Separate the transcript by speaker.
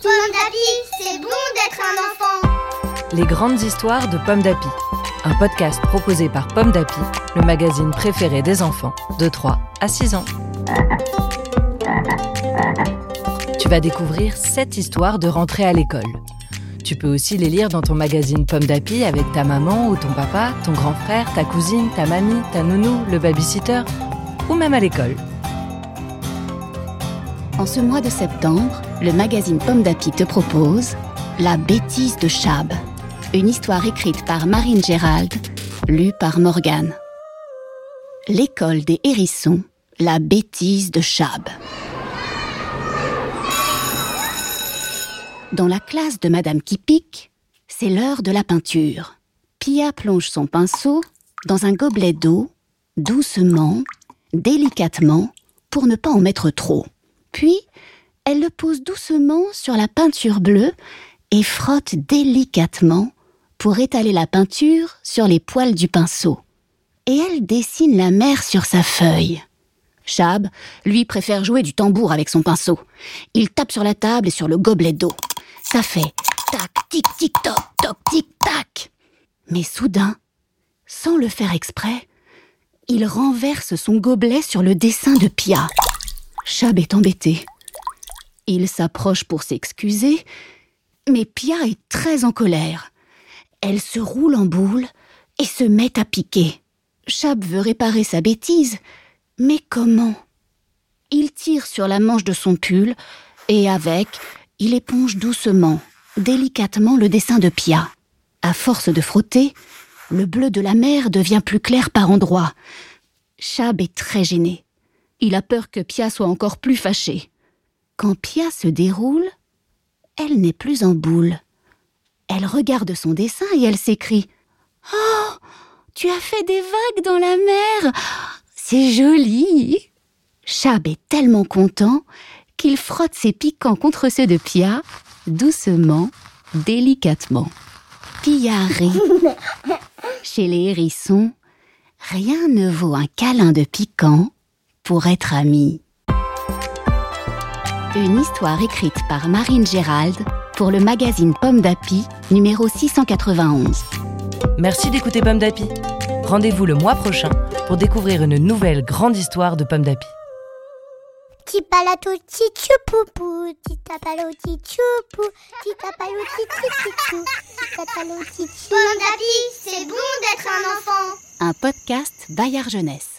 Speaker 1: Pomme d'Api, c'est bon d'être un enfant.
Speaker 2: Les grandes histoires de Pomme d'Api. Un podcast proposé par Pomme d'Api, le magazine préféré des enfants de 3 à 6 ans. Tu vas découvrir 7 histoires de rentrée à l'école. Tu peux aussi les lire dans ton magazine Pomme d'Api avec ta maman ou ton papa, ton grand frère, ta cousine, ta mamie, ta nounou, le babysitter ou même à l'école.
Speaker 3: En ce mois de septembre, le magazine Pomme d'Api te propose La bêtise de Chab, une histoire écrite par Marine Gérald, lue par Morgane. L'école des hérissons, la bêtise de Chab. Dans la classe de Madame Kipik, c'est l'heure de la peinture. Pia plonge son pinceau dans un gobelet d'eau, doucement, délicatement, pour ne pas en mettre trop. Puis, elle le pose doucement sur la peinture bleue et frotte délicatement pour étaler la peinture sur les poils du pinceau. Et elle dessine la mer sur sa feuille. Chab, lui, préfère jouer du tambour avec son pinceau. Il tape sur la table et sur le gobelet d'eau. Ça fait tac, tic, tic, toc, toc, tic, tac. Mais soudain, sans le faire exprès, il renverse son gobelet sur le dessin de Pia. Chab est embêté. Il s'approche pour s'excuser, mais Pia est très en colère. Elle se roule en boule et se met à piquer. Chab veut réparer sa bêtise, mais comment? Il tire sur la manche de son pull et avec, il éponge doucement, délicatement le dessin de Pia. À force de frotter, le bleu de la mer devient plus clair par endroits. Chab est très gêné. Il a peur que Pia soit encore plus fâchée. Quand Pia se déroule, elle n'est plus en boule. Elle regarde son dessin et elle s'écrie Oh, tu as fait des vagues dans la mer C'est joli Chab est tellement content qu'il frotte ses piquants contre ceux de Pia, doucement, délicatement. Pia rit. Chez les hérissons, rien ne vaut un câlin de piquant pour être amis. Une histoire écrite par Marine Gérald pour le magazine Pomme d'Api, numéro 691.
Speaker 2: Merci d'écouter Pomme d'Api. Rendez-vous le mois prochain pour découvrir une nouvelle grande histoire de Pomme d'Api.
Speaker 4: Petit palato, petit poupou. Petit palo, petit poupou. Petit palo, petit poupou. Petit palo, petit
Speaker 1: Pomme d'Api, c'est bon d'être un enfant.
Speaker 3: Un podcast Bayard Jeunesse.